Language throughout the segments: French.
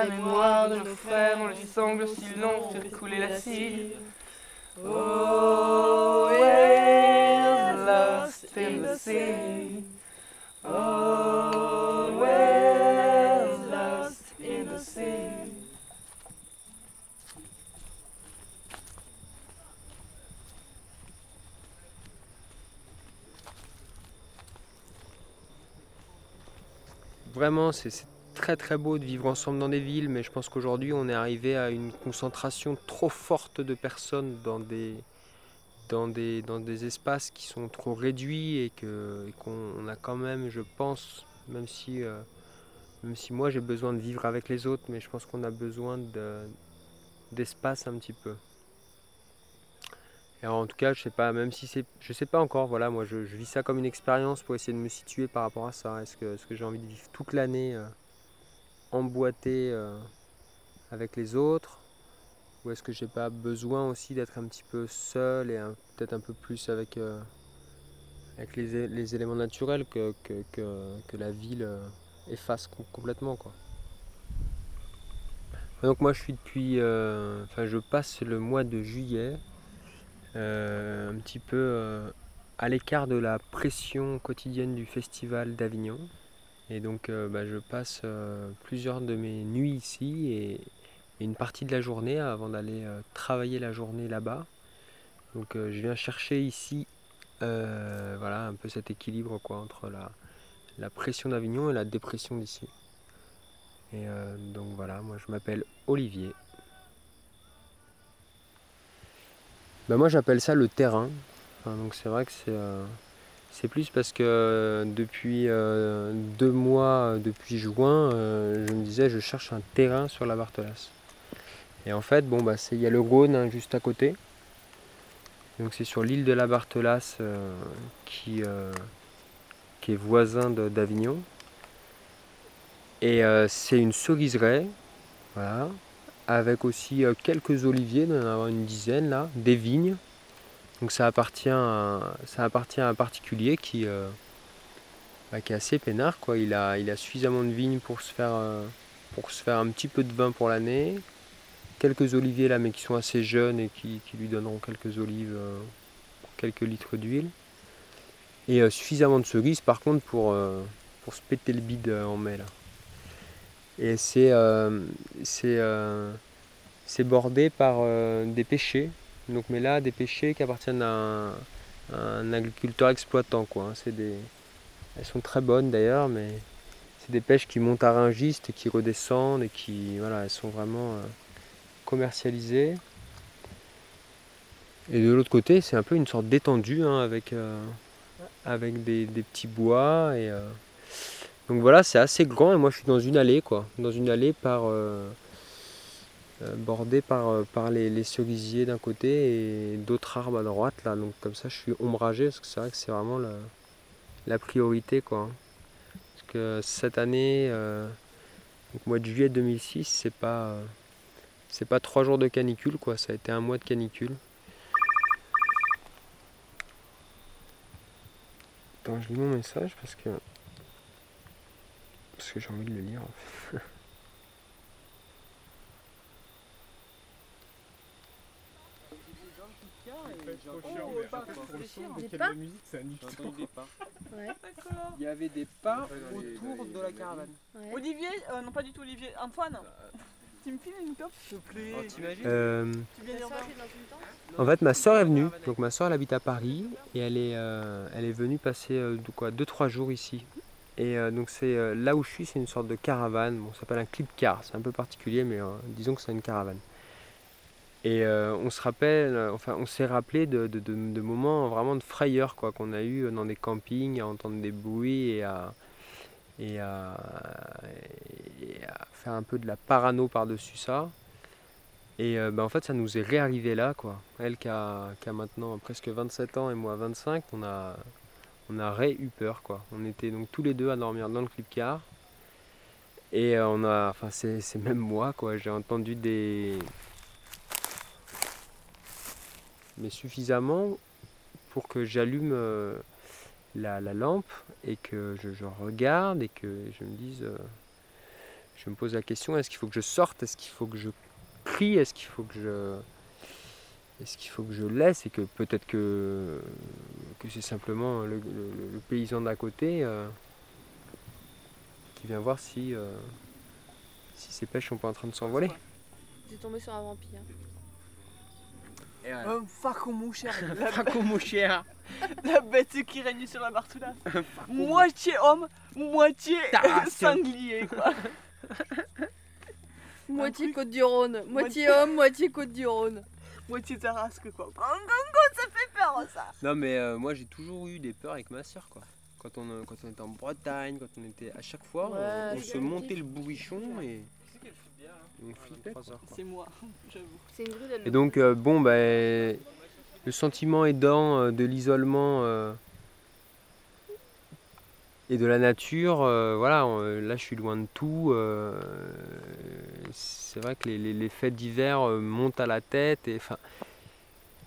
La mémoire de nos frères dont les sangles si longs fait couler la cire. Oh, we're lost in the sea? Oh, we're lost in the sea? Vraiment, c'est très très beau de vivre ensemble dans des villes, mais je pense qu'aujourd'hui on est arrivé à une concentration trop forte de personnes dans des, dans des, dans des espaces qui sont trop réduits et qu'on on a quand même, je pense, même si, euh, même si moi j'ai besoin de vivre avec les autres, mais je pense qu'on a besoin de- d'espace un petit peu. En tout cas, je sais pas, même si c'est, je sais pas encore, voilà, moi je, je vis ça comme une expérience pour essayer de me situer par rapport à ça. Est-ce que, est-ce que j'ai envie de vivre toute l'année euh, emboîté euh, avec les autres? Ou est-ce que j'ai pas besoin aussi d'être un petit peu seul et peut-être un peu plus avec, euh, avec les, les éléments naturels que, que, que- la ville euh, efface com- complètement quoi? Donc moi je suis depuis, enfin je passe le mois de juillet un petit peu à l'écart de la pression quotidienne du festival d'Avignon. Et donc euh, bah, je passe euh, plusieurs de mes nuits ici et, une partie de la journée avant d'aller euh, travailler la journée là-bas. Donc je viens chercher ici voilà, un peu cet équilibre quoi, entre la, pression d'Avignon et la dépression d'ici. Et donc voilà, moi je m'appelle Olivier. Ben, moi j'appelle ça le terrain. Donc c'est vrai que c'est c'est plus parce que euh, depuis euh, deux mois, euh, depuis juin, je me disais je cherche un terrain sur la Barthelasse. Et en fait, bon bah il y a le Rhône hein, juste à côté. Donc c'est sur l'île de la Barthelasse qui, est voisin d'Avignon. Et c'est une ceriseraie, voilà, avec aussi quelques oliviers, il doit y en avoir une dizaine là, des vignes. Donc ça appartient à, ça appartient à un particulier qui, euh, bah, qui est assez peinard. Quoi. Il, a, il a suffisamment de vignes pour se, faire, euh, pour se faire un petit peu de vin pour l'année. Quelques oliviers là, mais qui sont assez jeunes et qui, lui donneront quelques olives, euh, quelques litres d'huile. Et suffisamment de cerises par contre pour, pour se péter le bide en mai. Là. Et c'est c'est, bordé par des pêchers. Donc, mais là, des pêchers qui appartiennent à un, agriculteur exploitant. Quoi. hein. C'est des... Elles sont très bonnes d'ailleurs, mais c'est des pêches qui montent à Ringiste et qui redescendent et qui, voilà, elles sont vraiment euh, commercialisées. Et de l'autre côté, c'est un peu une sorte d'étendue hein, avec, euh, avec des, petits bois. Et, euh, Donc voilà, c'est assez grand et moi je suis dans une allée, quoi. Dans une allée par, euh, bordée par, euh, par les, les cerisiers d'un côté et d'autres arbres à droite. Là. Donc comme ça, je suis ombragé parce que c'est vrai que c'est vraiment la, la priorité, quoi. Parce que cette année, euh, mois de juillet 2006, c'est pas, c'est pas trois jours de canicule, quoi. Ça a été un mois de canicule. Attends, je lis mon message parce que parce que j'ai envie de le lire. en. Des pas Ouais. D'accord. Il y avait des pas autour de la caravane. Ouais. Olivier, euh, non pas du tout Olivier, Antoine, tu me files une top s'il te plaît Euh, Tu viens soeur, en fait, ma soeur est venue. Donc ma soeur elle habite à Paris et elle est, euh, elle est venue passer euh, de quoi, 2-3 jours ici. Et euh, donc c'est euh, là où je suis, c'est une sorte de caravane. Bon, ça s'appelle un clip car. C'est un peu particulier, mais euh, disons que c'est une caravane. Et euh, on se rappelle, euh, enfin, on s'est rappelé de, de- moments vraiment de frayeur quoi qu'on a eu dans des campings, à entendre des bruits et à, et à, faire un peu de la parano par-dessus ça. Et euh, bah, en fait, ça nous est réarrivé là, quoi. Elle qui a, qui a maintenant presque 27 ans et moi 25, on a, on a ré eu peur, quoi. On était donc tous les deux à dormir dans le clip-car. Et euh, on a, enfin, c'est même moi, quoi. J'ai entendu des. Mais suffisamment pour que j'allume euh, la, la lampe et que je, regarde et que je me dise. euh, je me pose la question est-ce qu'il faut que je sorte Est-ce qu'il faut que je crie Est-ce qu'il faut que je est-ce qu'il faut que je laisse et que peut-être que, c'est simplement le, paysan d'à côté euh, qui vient voir si, si ces pêches sont pas en train de s'envoler. J'ai tombé sur un vampire. Un faco mon cher. La, bête qui règne sur la Bartoula. moitié homme, moitié sanglier quoi. Moitié truc- Côte du Rhône. Moitié homme, moitié Côte du Rhône. Moitié tarasque quoi. Ça fait peur ça. Non mais euh, moi j'ai toujours eu des peurs avec ma soeur quoi. Quand on, euh, quand on était en Bretagne, quand on était à chaque fois, on- Ouais, on, se montait le bourrichon et, C'est moi, j'avoue. Et donc euh, bon ben le sentiment aidant euh, de l'isolement euh, et de la nature, euh, voilà, là je suis loin de tout. euh, c'est vrai que les, les- les fêtes d'hiver euh, montent à la tête et enfin.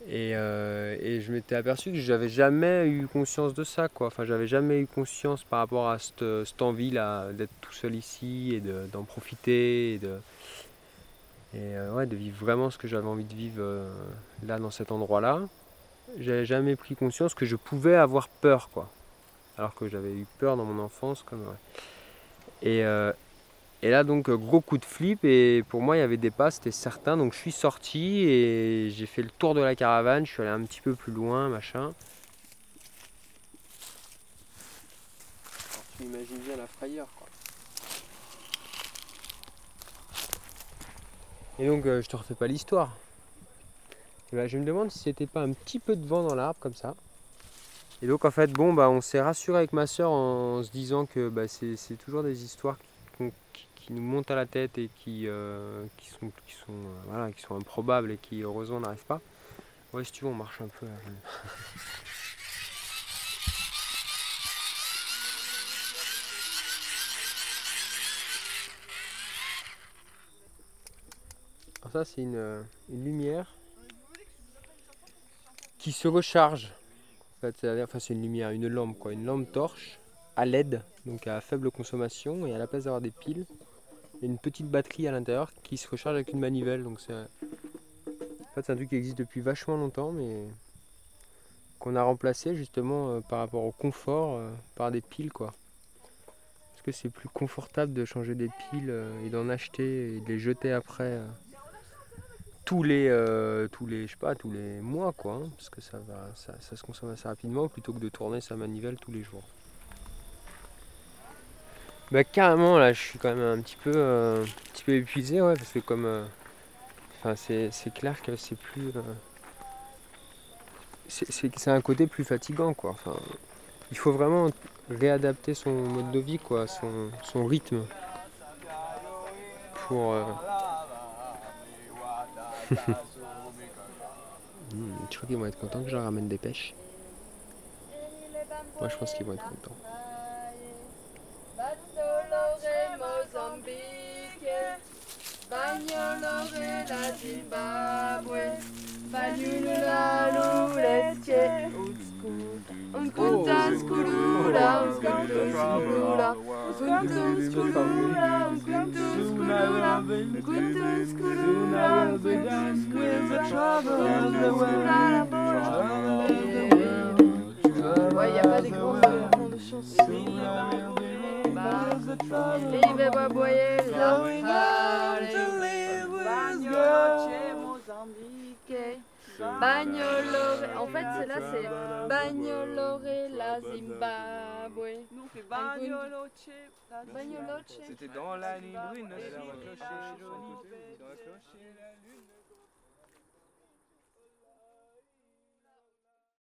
Et, euh, et je m'étais aperçu que j'avais jamais eu conscience de ça, quoi. Enfin, j'avais jamais eu conscience par rapport à cette, cette envie là d'être tout seul ici et de- d'en profiter et de, et euh, ouais, de vivre vraiment ce que j'avais envie de vivre euh, là dans cet endroit-là. J'avais jamais pris conscience que je pouvais avoir peur, quoi. Alors que j'avais eu peur dans mon enfance, comme ouais. Et, euh, et là donc euh, gros coup de flip et pour moi il y avait des pas, c'était certain. Donc je suis sorti et j'ai fait le tour de la caravane. Je suis allé un petit peu plus loin, machin. Alors, tu imagines bien la frayeur, quoi. Et donc, euh, je te refais pas l'histoire. Et ben, je me demande si c'était pas un petit peu de vent dans l'arbre comme ça. Et donc, en fait, bon, bah, on s'est rassuré avec ma soeur en se disant que bah, c'est c'est toujours des histoires qui, qui- nous montent à la tête et qui, euh, qui sont, qui, sont, euh, voilà, qui sont improbables et qui, heureusement, n'arrivent pas. Ouais, si tu veux, on marche un peu. Alors ça c'est une, euh, une lumière qui se recharge. En fait, c'est une lumière, une lampe quoi, une lampe torche à LED, donc à faible consommation et à la place d'avoir des piles, il y a une petite batterie à l'intérieur qui se recharge avec une manivelle. Donc c'est en fait, un truc qui existe depuis vachement longtemps mais qu'on a remplacé justement euh, par rapport au confort euh, par des piles quoi. Parce que c'est plus confortable de changer des piles euh, et d'en acheter et de les jeter après. tous les tous les je sais pas tous les mois quoi hein, parce que ça va ça se consomme assez rapidement plutôt que de tourner sa manivelle tous les jours bah carrément là je suis quand même un petit peu euh, un petit peu épuisé ouais parce que comme euh, enfin c'est clair que c'est plus euh, c'est- un côté plus fatigant quoi enfin il faut vraiment réadapter son mode de vie quoi son, son rythme pour euh, Hmm, tu crois qu'ils vont être contents que je leur ramène des pêches Moi je pense qu'ils vont être contents. Zimbabwe, Bagnulula l'Uletie, Unkunta skulula, unkunta skulula, unkunta skulula, unkunta skulula, unkunta skulula, unkunta skulula, Ouais, y a pas des grands fonds de chansons. La Mozambique. Bagnolore, en fait c'est là c'est Bagnolore la Zimbabwe. Nous on fait Bagnoloche. Bagnoloche. C'était dans la nuit brune, Dans la cloche et la lune.